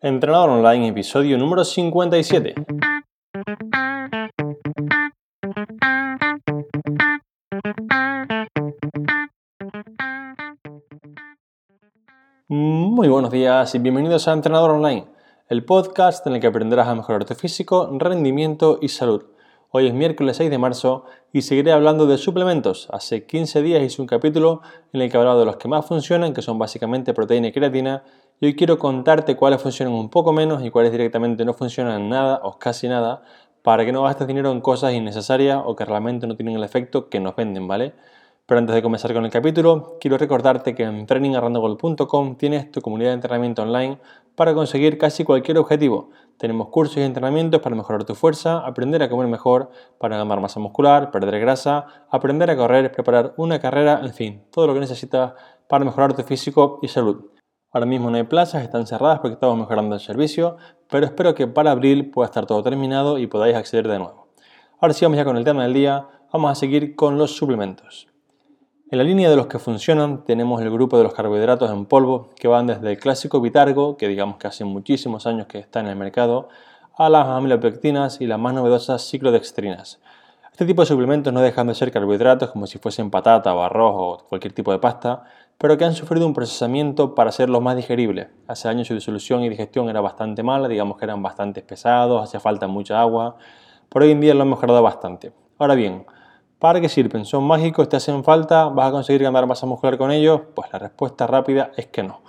Entrenador Online, episodio número 57. Muy buenos días y bienvenidos a Entrenador Online, el podcast en el que aprenderás a mejorar tu físico, rendimiento y salud. Hoy es miércoles 6 de marzo y seguiré hablando de suplementos. Hace 15 días hice un capítulo en el que hablaba de los que más funcionan, que son básicamente proteína y creatina, y hoy quiero contarte cuáles funcionan un poco menos y cuáles directamente no funcionan nada o casi nada para que no gastes dinero en cosas innecesarias o que realmente no tienen el efecto que nos venden, ¿vale? Pero antes de comenzar con el capítulo, quiero recordarte que en trainingarrandogold.com tienes tu comunidad de entrenamiento online para conseguir casi cualquier objetivo. Tenemos cursos y entrenamientos para mejorar tu fuerza, aprender a comer mejor, para ganar masa muscular, perder grasa, aprender a correr, preparar una carrera, en fin, todo lo que necesitas para mejorar tu físico y salud. Ahora mismo no hay plazas, están cerradas porque estamos mejorando el servicio, pero espero que para abril pueda estar todo terminado y podáis acceder de nuevo. Ahora sí vamos ya con el tema del día, vamos a seguir con los suplementos. En la línea de los que funcionan tenemos el grupo de los carbohidratos en polvo que van desde el clásico Vitargo, que digamos que hace muchísimos años que está en el mercado, a las amilopectinas y las más novedosas ciclodextrinas. Este tipo de suplementos no dejan de ser carbohidratos como si fuesen patata o arroz o cualquier tipo de pasta, pero que han sufrido un procesamiento para hacerlos más digeribles. Hace años su disolución y digestión era bastante mala, digamos que eran bastante pesados, hacía falta mucha agua, por hoy en día lo han mejorado bastante. Ahora bien, ¿para qué sirven? ¿Son mágicos? ¿Te hacen falta? ¿Vas a conseguir ganar masa muscular con ellos? Pues la respuesta rápida es que no.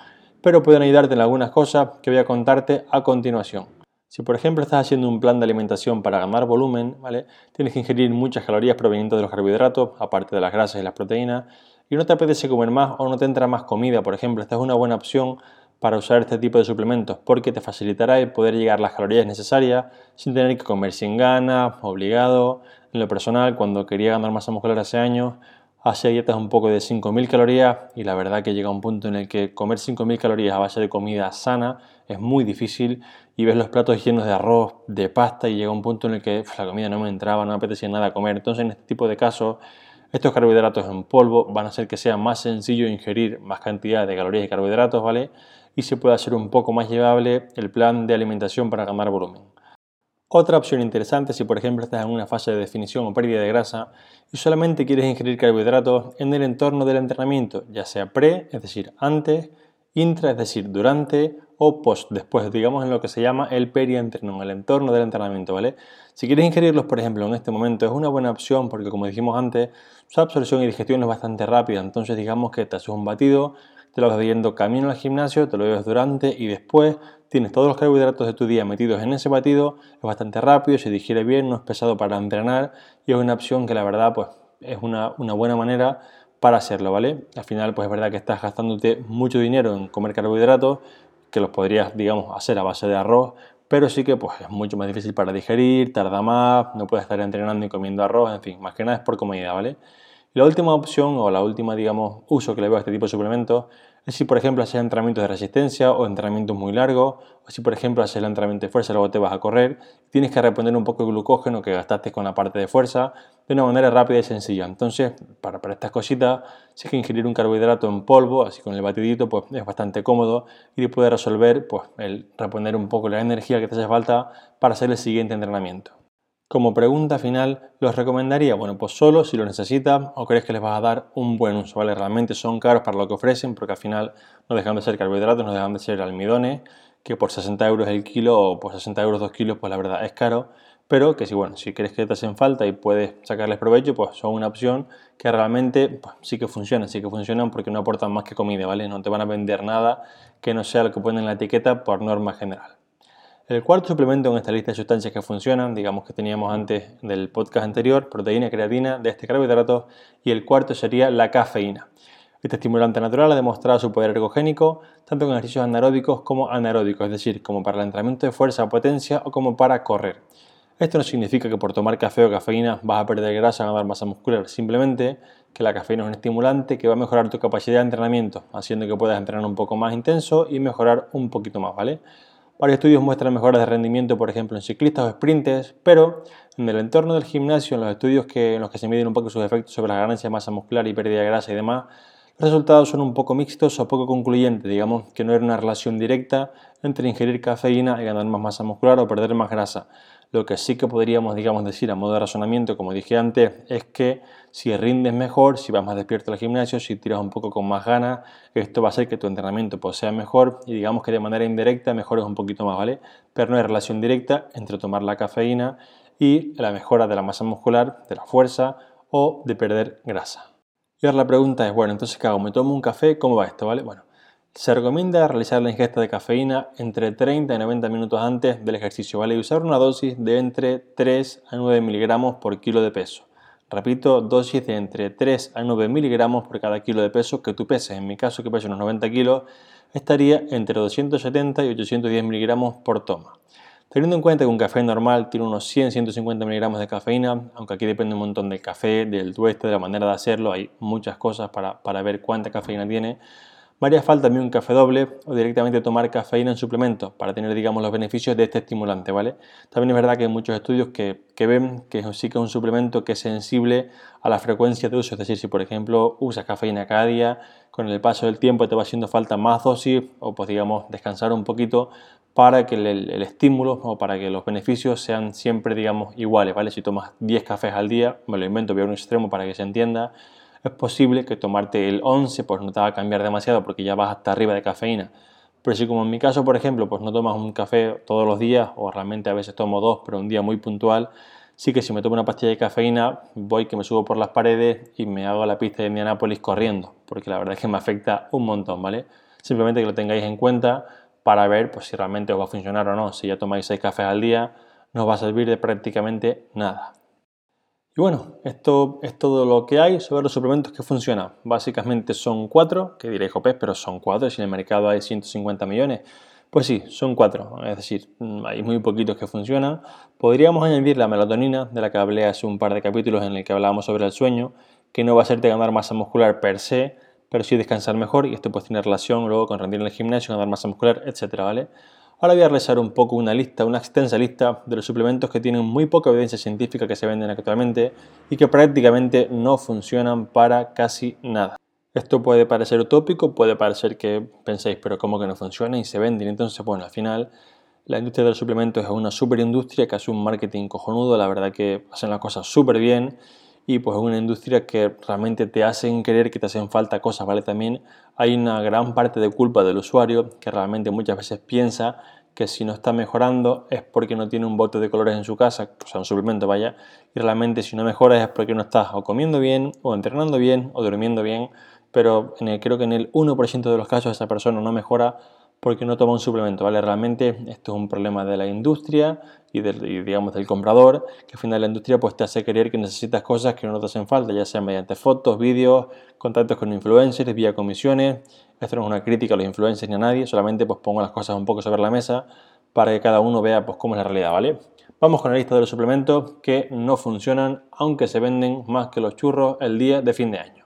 Pero pueden ayudarte en algunas cosas que voy a contarte a continuación. Si por ejemplo estás haciendo un plan de alimentación para ganar volumen, ¿vale? tienes que ingerir muchas calorías provenientes de los carbohidratos, aparte de las grasas y las proteínas, y no te apetece comer más o no te entra más comida, por ejemplo, esta es una buena opción para usar este tipo de suplementos porque te facilitará el poder llegar a las calorías necesarias sin tener que comer sin ganas, obligado. En lo personal, cuando quería ganar masa muscular hace años, hacía dietas un poco de 5.000 calorías y la verdad que llega un punto en el que comer 5.000 calorías a base de comida sana es muy difícil y ves los platos llenos de arroz, de pasta y llega un punto en el que la comida no me entraba, no me apetecía nada comer. Entonces en este tipo de casos estos carbohidratos en polvo van a hacer que sea más sencillo ingerir más cantidad de calorías y carbohidratos, ¿vale? Y se puede hacer un poco más llevable el plan de alimentación para ganar volumen. Otra opción interesante si por ejemplo estás en una fase de definición o pérdida de grasa y solamente quieres ingerir carbohidratos en el entorno del entrenamiento, ya sea pre, es decir, antes, intra, es decir, durante o post, después, digamos en lo que se llama el perientreno, el entorno del entrenamiento, ¿vale? Si quieres ingerirlos, por ejemplo, en este momento es una buena opción porque como dijimos antes, su absorción y digestión es bastante rápida, entonces digamos que te haces un batido, te lo vas bebiendo camino al gimnasio, te lo bebes durante y después tienes todos los carbohidratos de tu día metidos en ese batido, es bastante rápido, se digiere bien, no es pesado para entrenar y es una opción que la verdad pues es una, una buena manera para hacerlo, ¿vale? Al final pues es verdad que estás gastándote mucho dinero en comer carbohidratos, que los podrías, digamos, hacer a base de arroz, pero sí que pues, es mucho más difícil para digerir, tarda más, no puedes estar entrenando y comiendo arroz, en fin, más que nada es por comodidad, ¿vale? La última opción o la última, digamos, uso que le veo a este tipo de suplementos si, por ejemplo, haces entrenamientos de resistencia o entrenamientos muy largos, o si, por ejemplo, haces el entrenamiento de fuerza luego te vas a correr, tienes que reponer un poco de glucógeno que gastaste con la parte de fuerza de una manera rápida y sencilla. Entonces, para, para estas cositas, si es que ingerir un carbohidrato en polvo, así con el batidito, pues es bastante cómodo y te puede resolver pues, el reponer un poco la energía que te hace falta para hacer el siguiente entrenamiento. Como pregunta final, ¿los recomendaría? Bueno, pues solo si lo necesitas o crees que les vas a dar un buen uso, ¿vale? Realmente son caros para lo que ofrecen porque al final no dejan de ser carbohidratos, no dejan de ser almidones, que por 60 euros el kilo o por 60 euros dos kilos, pues la verdad es caro, pero que si, bueno, si crees que te hacen falta y puedes sacarles provecho, pues son una opción que realmente pues, sí que funciona, sí que funcionan porque no aportan más que comida, ¿vale? No te van a vender nada que no sea lo que ponen en la etiqueta por norma general. El cuarto suplemento en esta lista de sustancias que funcionan, digamos que teníamos antes del podcast anterior, proteína, creatina, de este carbohidrato, y el cuarto sería la cafeína. Este estimulante natural ha demostrado su poder ergogénico tanto en ejercicios anaeróbicos como anaeróbicos, es decir, como para el entrenamiento de fuerza o potencia o como para correr. Esto no significa que por tomar café o cafeína vas a perder grasa o ganar masa muscular, simplemente que la cafeína es un estimulante que va a mejorar tu capacidad de entrenamiento, haciendo que puedas entrenar un poco más intenso y mejorar un poquito más, ¿vale? Varios estudios muestran mejoras de rendimiento, por ejemplo, en ciclistas o sprinters, pero en el entorno del gimnasio, en los estudios que, en los que se miden un poco sus efectos sobre la ganancia de masa muscular y pérdida de grasa y demás, Los resultados son un poco mixtos o poco concluyentes, digamos que no era una relación directa entre ingerir cafeína y ganar más masa muscular o perder más grasa. Lo que sí que podríamos, digamos, decir a modo de razonamiento, como dije antes, es que si rindes mejor, si vas más despierto al gimnasio, si tiras un poco con más ganas, esto va a hacer que tu entrenamiento pues, sea mejor y digamos que de manera indirecta mejores un poquito más, ¿vale? Pero no hay relación directa entre tomar la cafeína y la mejora de la masa muscular, de la fuerza o de perder grasa. Y ahora la pregunta es, bueno, entonces ¿qué hago? ¿Me tomo un café? ¿Cómo va esto? ¿Vale? Bueno, se recomienda realizar la ingesta de cafeína entre 30 y 90 minutos antes del ejercicio, ¿vale? Y usar una dosis de entre 3 a 9 miligramos por kilo de peso. Repito, dosis de entre 3 a 9 miligramos por cada kilo de peso que tú peses. En mi caso, que peso unos 90 kilos, estaría entre 270 y 810 miligramos por toma. Teniendo en cuenta que un café normal tiene unos 100-150 miligramos de cafeína, aunque aquí depende un montón del café, del tueste, de la manera de hacerlo, hay muchas cosas para, para ver cuánta cafeína tiene, María falta también un café doble o directamente tomar cafeína en suplemento para tener, digamos, los beneficios de este estimulante, ¿vale? También es verdad que hay muchos estudios que, que ven que sí que es un suplemento que es sensible a la frecuencia de uso, es decir, si por ejemplo usas cafeína cada día, con el paso del tiempo te va haciendo falta más dosis o pues digamos descansar un poquito para que el, estímulo o para que los beneficios sean siempre, digamos, iguales, ¿vale? Si tomas 10 cafés al día, me lo invento, voy a un extremo para que se entienda, es posible que tomarte el 11 pues no te va a cambiar demasiado porque ya vas hasta arriba de cafeína. Pero si como en mi caso, por ejemplo, pues no tomas un café todos los días o realmente a veces tomo dos, pero un día muy puntual, sí que si me tomo una pastilla de cafeína voy que me subo por las paredes y me hago la pista de Indianápolis corriendo, porque la verdad es que me afecta un montón, ¿vale? Simplemente que lo tengáis en cuenta para ver pues, si realmente os va a funcionar o no. Si ya tomáis 6 cafés al día, no os va a servir de prácticamente nada. Y bueno, esto es todo lo que hay sobre los suplementos que funcionan. Básicamente son cuatro, que diréis, Jopés, pero son cuatro, si en el mercado hay 150 millones. Pues sí, son cuatro, es decir, mm, hay muy poquitos que funcionan. Podríamos añadir la melatonina, de la que hablé hace un par de capítulos en el que hablábamos sobre el sueño, que no va a hacerte ganar masa muscular per se, pero sí descansar mejor y esto pues tiene relación luego con rendir en el gimnasio, ganar masa muscular, etcétera, ¿vale? Ahora voy a realizar un poco una lista, una extensa lista de los suplementos que tienen muy poca evidencia científica que se venden actualmente y que prácticamente no funcionan para casi nada. Esto puede parecer utópico, puede parecer que penséis, pero ¿cómo que no funciona y se venden? Entonces, bueno, al final la industria de los suplementos es una super industria que hace un marketing cojonudo, la verdad que hacen las cosas súper bien y pues es una industria que realmente te hacen creer que te hacen falta cosas, ¿vale? También hay una gran parte de culpa del usuario que realmente muchas veces piensa que si no está mejorando es porque no tiene un bote de colores en su casa, o sea, un suplemento vaya, y realmente si no mejoras es porque no estás o comiendo bien, o entrenando bien, o durmiendo bien, pero creo que en el 1% de los casos esa persona no mejora porque no toma un suplemento, ¿vale? Realmente esto es un problema de la industria y, del, digamos del comprador, que al final la industria pues te hace creer que necesitas cosas que no te hacen falta, ya sea mediante fotos, vídeos, contactos con influencers, vía comisiones. Esto no es una crítica a los influencers ni a nadie, solamente pues pongo las cosas un poco sobre la mesa para que cada uno vea pues cómo es la realidad, ¿vale? Vamos con la lista de los suplementos que no funcionan, aunque se venden más que los churros el día de fin de año.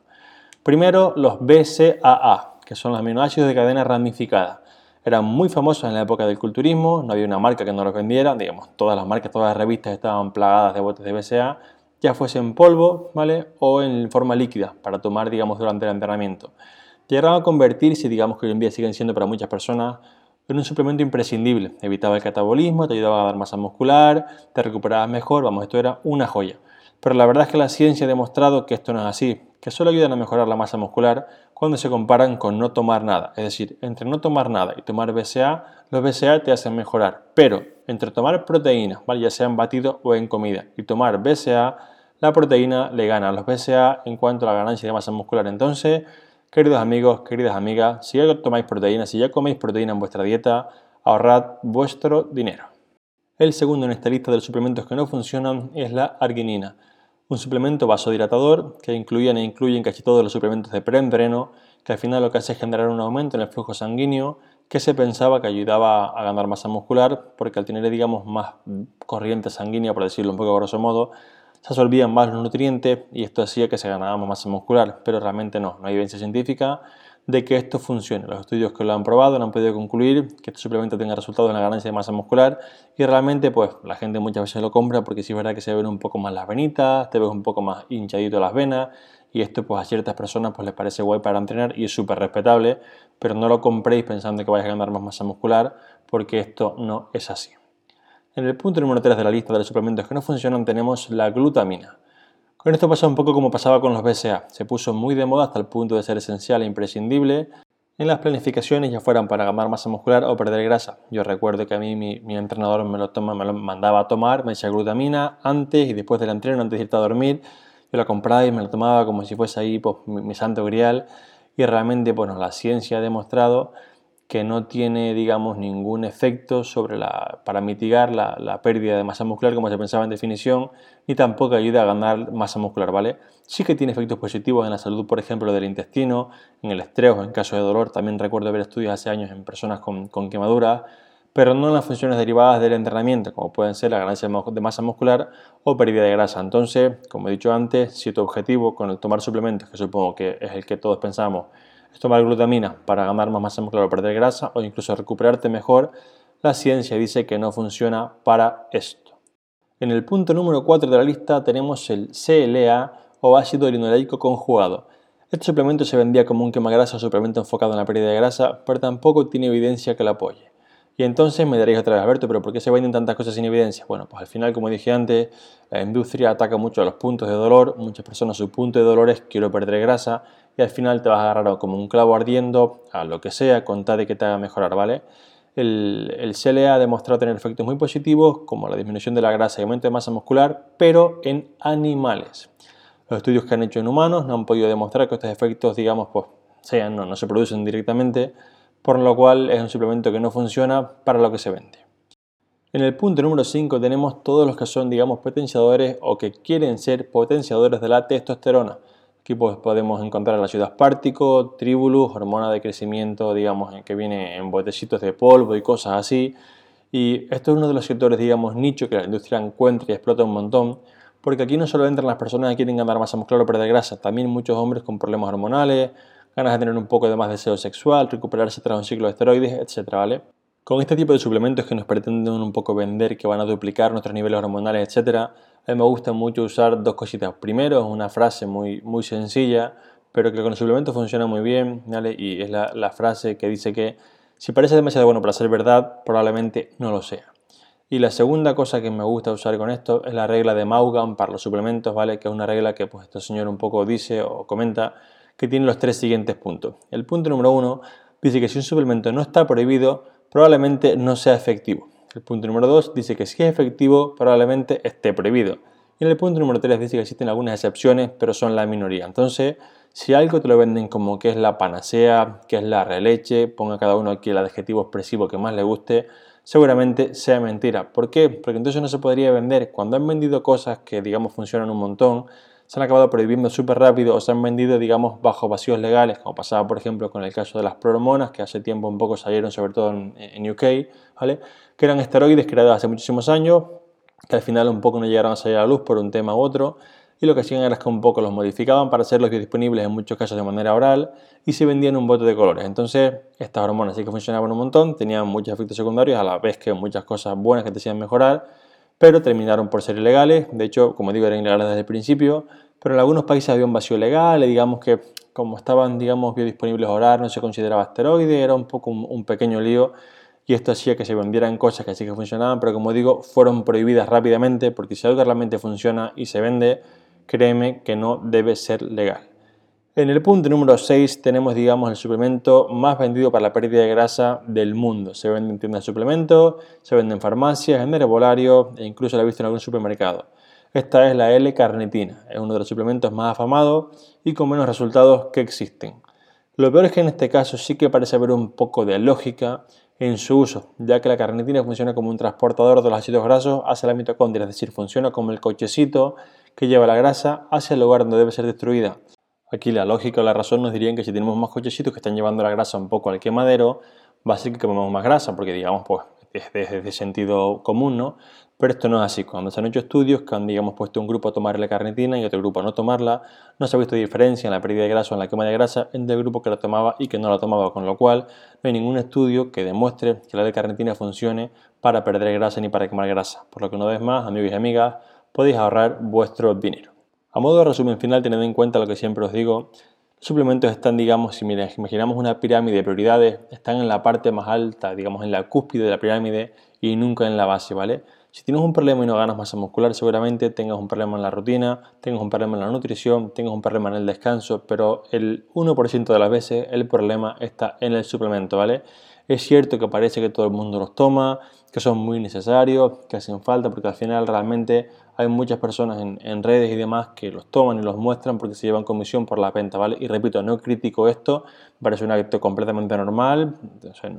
Primero, los BCAA, que son los aminoácidos de cadena ramificada eran muy famosos en la época del culturismo, no había una marca que no los vendiera, digamos, todas las marcas, todas las revistas estaban plagadas de botes de BCA, ya fuese en polvo, ¿vale? O en forma líquida, para tomar, digamos, durante el entrenamiento. Llegaron a convertirse, digamos que hoy en día siguen siendo para muchas personas, en un suplemento imprescindible. Evitaba el catabolismo, te ayudaba a dar masa muscular, te recuperabas mejor, vamos, esto era una joya. Pero la verdad es que la ciencia ha demostrado que esto no es así, que solo ayudan a mejorar la masa muscular cuando se comparan con no tomar nada. Es decir, entre no tomar nada y tomar BCA, los BCA te hacen mejorar. Pero entre tomar proteína, ¿vale? ya sea en batido o en comida, y tomar BCA, la proteína le gana a los BCA en cuanto a la ganancia de masa muscular. Entonces, queridos amigos, queridas amigas, si ya tomáis proteína, si ya coméis proteína en vuestra dieta, ahorrad vuestro dinero. El segundo en esta lista de los suplementos que no funcionan es la arginina un suplemento vasodilatador que incluyen e incluyen casi todos los suplementos de preentreno, que al final lo que hace es generar un aumento en el flujo sanguíneo que se pensaba que ayudaba a ganar masa muscular, porque al tener, digamos, más corriente sanguínea, por decirlo un poco grosso modo, se absorbían más los nutrientes y esto hacía que se ganara más masa muscular, pero realmente no, no hay evidencia científica de que esto funcione. Los estudios que lo han probado no han podido concluir que este suplemento tenga resultados en la ganancia de masa muscular y realmente pues la gente muchas veces lo compra porque sí es verdad que se ven un poco más las venitas, te ves un poco más hinchadito las venas y esto pues a ciertas personas pues les parece guay para entrenar y es súper respetable, pero no lo compréis pensando que vais a ganar más masa muscular porque esto no es así. En el punto número 3 de la lista de los suplementos que no funcionan tenemos la glutamina. Con esto pasa un poco como pasaba con los BCA, se puso muy de moda hasta el punto de ser esencial e imprescindible en las planificaciones ya fueran para ganar masa muscular o perder grasa. Yo recuerdo que a mí mi, entrenador me lo, toma, me lo mandaba a tomar, me decía glutamina antes y después del entreno, antes de irte a dormir. Yo la compraba y me la tomaba como si fuese ahí pues, mi, santo grial. Y realmente, bueno, la ciencia ha demostrado que no tiene, digamos, ningún efecto sobre la, para mitigar la, pérdida de masa muscular como se pensaba en definición, ni tampoco ayuda a ganar masa muscular, ¿vale? Sí que tiene efectos positivos en la salud, por ejemplo, del intestino, en el estrés en caso de dolor. También recuerdo ver estudios hace años en personas con, con quemaduras, pero no en las funciones derivadas del entrenamiento, como pueden ser la ganancia de masa muscular o pérdida de grasa. Entonces, como he dicho antes, si tu objetivo con el tomar suplementos, que supongo que es el que todos pensamos, tomar glutamina para ganar más masa muscular o perder grasa o incluso recuperarte mejor, la ciencia dice que no funciona para esto. En el punto número 4 de la lista tenemos el CLA o ácido linoleico conjugado. Este suplemento se vendía como un quemagrasa o suplemento enfocado en la pérdida de grasa, pero tampoco tiene evidencia que lo apoye. Y entonces me daréis otra vez, Alberto, pero ¿por qué se venden tantas cosas sin evidencia? Bueno, pues al final, como dije antes, la industria ataca mucho a los puntos de dolor. Muchas personas su punto de dolor es quiero perder grasa y al final te vas a agarrar como un clavo ardiendo a lo que sea con tal de que te haga mejorar, ¿vale? El, el CLA ha demostrado tener efectos muy positivos como la disminución de la grasa y aumento de masa muscular, pero en animales. Los estudios que han hecho en humanos no han podido demostrar que estos efectos, digamos, pues sean, no, no se producen directamente, por lo cual es un suplemento que no funciona para lo que se vende. En el punto número 5 tenemos todos los que son, digamos, potenciadores o que quieren ser potenciadores de la testosterona. Aquí pues, podemos encontrar el ácido aspartico, tribulus, hormona de crecimiento, digamos, que viene en botecitos de polvo y cosas así. Y esto es uno de los sectores, digamos, nicho que la industria encuentra y explota un montón, porque aquí no solo entran las personas que quieren ganar masa muscular o perder grasa, también muchos hombres con problemas hormonales, ganas de tener un poco de más deseo sexual, recuperarse tras un ciclo de esteroides, etc. ¿vale? Con este tipo de suplementos que nos pretenden un poco vender, que van a duplicar nuestros niveles hormonales, etc., a mí me gusta mucho usar dos cositas. Primero, es una frase muy, muy sencilla, pero que con el suplemento funciona muy bien, ¿vale? Y es la, la frase que dice que si parece demasiado bueno para ser verdad, probablemente no lo sea. Y la segunda cosa que me gusta usar con esto es la regla de Maugan para los suplementos, ¿vale? Que es una regla que pues este señor un poco dice o comenta que tiene los tres siguientes puntos. El punto número uno dice que si un suplemento no está prohibido, probablemente no sea efectivo. El punto número 2 dice que si es efectivo, probablemente esté prohibido. Y en el punto número 3 dice que existen algunas excepciones, pero son la minoría. Entonces, si algo te lo venden como que es la panacea, que es la releche, ponga cada uno aquí el adjetivo expresivo que más le guste, seguramente sea mentira. ¿Por qué? Porque entonces no se podría vender. Cuando han vendido cosas que, digamos, funcionan un montón, se han acabado prohibiendo súper rápido o se han vendido, digamos, bajo vacíos legales, como pasaba, por ejemplo, con el caso de las proromonas, que hace tiempo un poco salieron, sobre todo en, UK, ¿vale? Que eran esteroides creados hace muchísimos años, que al final un poco no llegaron a salir a la luz por un tema u otro, y lo que hacían era que un poco los modificaban para hacerlos disponibles en muchos casos de manera oral y se vendían un bote de colores. Entonces, estas hormonas sí que funcionaban un montón, tenían muchos efectos secundarios, a la vez que muchas cosas buenas que te hacían mejorar, pero terminaron por ser ilegales. De hecho, como digo, eran ilegales desde el principio, pero en algunos países había un vacío legal y digamos que como estaban digamos biodisponibles orar no se consideraba asteroide, era un poco un, pequeño lío y esto hacía que se vendieran cosas que sí que funcionaban, pero como digo, fueron prohibidas rápidamente porque si algo realmente funciona y se vende, créeme que no debe ser legal. En el punto número 6 tenemos, digamos, el suplemento más vendido para la pérdida de grasa del mundo. Se vende en tiendas de suplementos, se vende en farmacias, en herbolario e incluso lo he visto en algún supermercado. Esta es la L-carnitina, es uno de los suplementos más afamados y con menos resultados que existen. Lo peor es que en este caso sí que parece haber un poco de lógica en su uso, ya que la carnitina funciona como un transportador de los ácidos grasos hacia la mitocondria, es decir, funciona como el cochecito que lleva la grasa hacia el lugar donde debe ser destruida. Aquí la lógica o la razón nos dirían que si tenemos más cochecitos que están llevando la grasa un poco al quemadero, va a ser que comemos más grasa, porque digamos, pues es de, sentido común, ¿no? Pero esto no es así. Cuando se han hecho estudios que han, digamos, puesto un grupo a tomar la carnitina y otro grupo a no tomarla, no se ha visto diferencia en la pérdida de grasa o en la quema de grasa entre el grupo que la tomaba y que no la tomaba, con lo cual no hay ningún estudio que demuestre que la L-carnitina funcione para perder grasa ni para quemar grasa. Por lo que una vez más, amigos y amigas, podéis ahorrar vuestro dinero. A modo de resumen final, teniendo en cuenta lo que siempre os digo, suplementos están, digamos, si imaginamos una pirámide de prioridades, están en la parte más alta, digamos, en la cúspide de la pirámide y nunca en la base, ¿vale? Si tienes un problema y no ganas masa muscular, seguramente tengas un problema en la rutina, tengas un problema en la nutrición, tengas un problema en el descanso, pero el 1% de las veces el problema está en el suplemento, ¿vale? Es cierto que parece que todo el mundo los toma, que son muy necesarios, que hacen falta, porque al final realmente hay muchas personas en, redes y demás que los toman y los muestran porque se llevan comisión por la venta, ¿vale? Y repito, no critico esto, parece un acto completamente normal,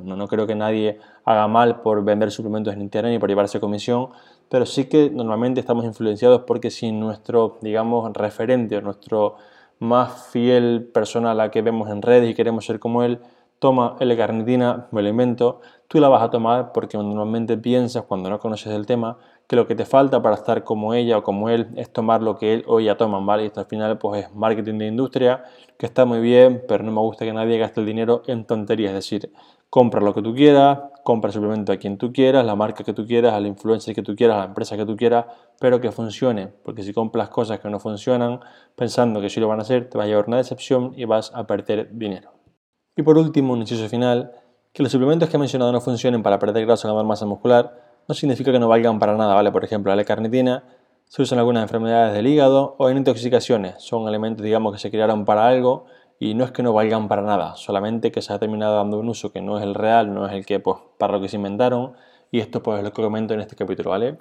no, creo que nadie haga mal por vender suplementos en internet y por llevarse comisión, pero sí que normalmente estamos influenciados porque si nuestro, digamos, referente o nuestro más fiel persona a la que vemos en redes y queremos ser como él, toma L-carnitina, me lo invento, tú la vas a tomar porque normalmente piensas cuando no conoces el tema que lo que te falta para estar como ella o como él es tomar lo que él o ella toman, ¿vale? Y esto al final pues es marketing de industria, que está muy bien, pero no me gusta que nadie gaste el dinero en tonterías, es decir, compra lo que tú quieras, compra el suplemento a quien tú quieras, la marca que tú quieras, al influencer que tú quieras, a la empresa que tú quieras, pero que funcione, porque si compras cosas que no funcionan pensando que sí lo van a hacer, te va a llevar una decepción y vas a perder dinero. Y por último, un inciso final, que los suplementos que he mencionado no funcionen para perder grasa o ganar masa muscular, no significa que no valgan para nada, ¿vale? Por ejemplo, la L-carnitina se usa en algunas enfermedades del hígado o en intoxicaciones. Son elementos, digamos, que se crearon para algo y no es que no valgan para nada, solamente que se ha terminado dando un uso que no es el real, no es el que, pues, para lo que se inventaron. Y esto, pues, es lo que comento en este capítulo, ¿vale?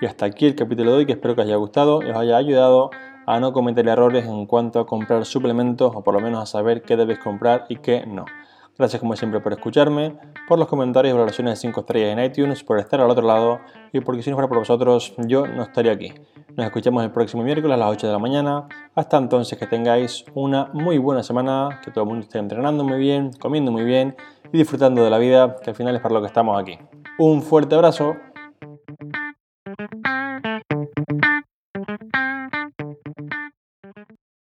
Y hasta aquí el capítulo de hoy, que espero que os haya gustado y os haya ayudado a no cometer errores en cuanto a comprar suplementos o por lo menos a saber qué debes comprar y qué no. Gracias como siempre por escucharme, por los comentarios y valoraciones de 5 estrellas en iTunes, por estar al otro lado y porque si no fuera por vosotros yo no estaría aquí. Nos escuchamos el próximo miércoles a las 8 de la mañana. Hasta entonces que tengáis una muy buena semana, que todo el mundo esté entrenando muy bien, comiendo muy bien y disfrutando de la vida, que al final es para lo que estamos aquí. Un fuerte abrazo.